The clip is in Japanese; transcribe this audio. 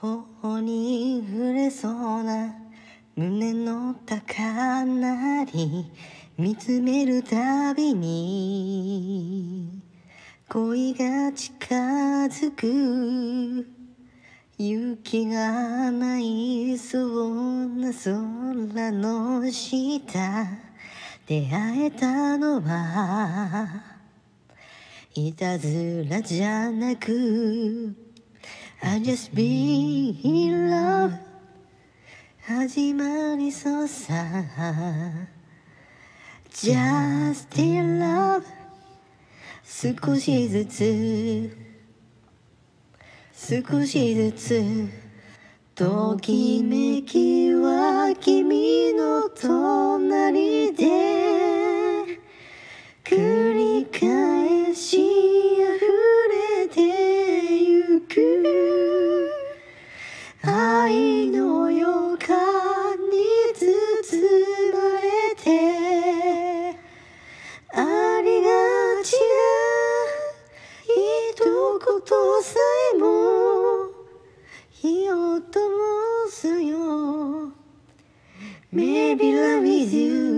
頬に触れそうな胸の高鳴り見つめるたびに恋が近づく。雪が舞いそうな空の下出会えたのはいたずらじゃなく I just be in love 始まりそうさ Just in love 少しずつ少しずつときめきことさえも火を灯すよ Maybe love is you